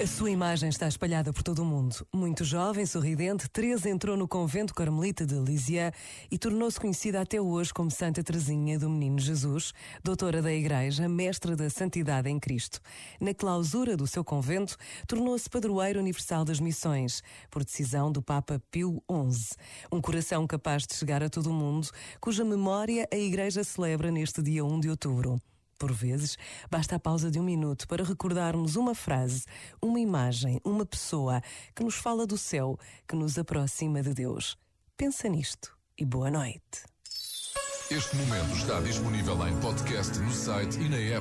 A sua imagem está espalhada por todo o mundo. Muito jovem, sorridente, Teresa entrou no convento carmelita de Lisieux e tornou-se conhecida até hoje como Santa Teresinha do Menino Jesus, doutora da Igreja, mestra da Santidade em Cristo. Na clausura do seu convento, tornou-se padroeiro universal das missões, por decisão do Papa Pio XI. Um coração capaz de chegar a todo o mundo, cuja memória a Igreja celebra neste dia 1 de outubro. Por vezes, basta a pausa de um minuto para recordarmos uma frase, uma imagem, uma pessoa que nos fala do céu, que nos aproxima de Deus. Pensa nisto e boa noite. Este momento está disponível em podcast no site e na app.